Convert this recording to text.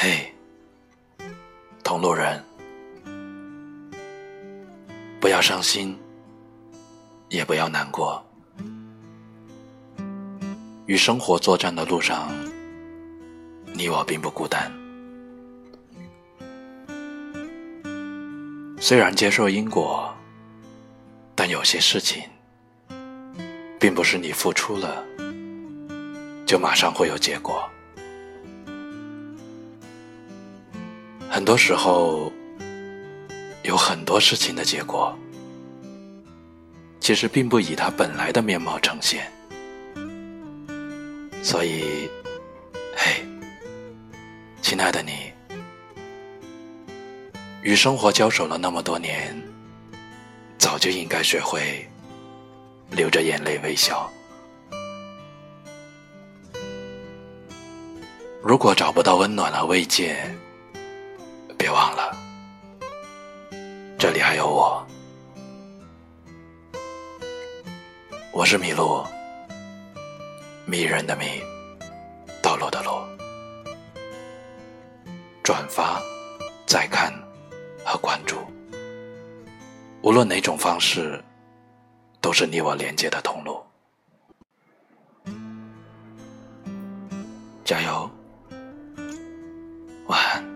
嘿，同路人，不要伤心，也不要难过。与生活作战的路上，你我并不孤单。虽然接受因果，但有些事情，并不是你付出了，就马上会有结果。很多时候，有很多事情的结果，其实并不以它本来的面貌呈现。所以，嘿，亲爱的你。与生活交手了那么多年，早就应该学会流着眼泪微笑。如果找不到温暖和慰藉，别忘了，这里还有我。我是麋鹿，迷人的迷，道路的路。转发，再看。和关注，无论哪种方式，都是你我连接的通路。加油，晚安。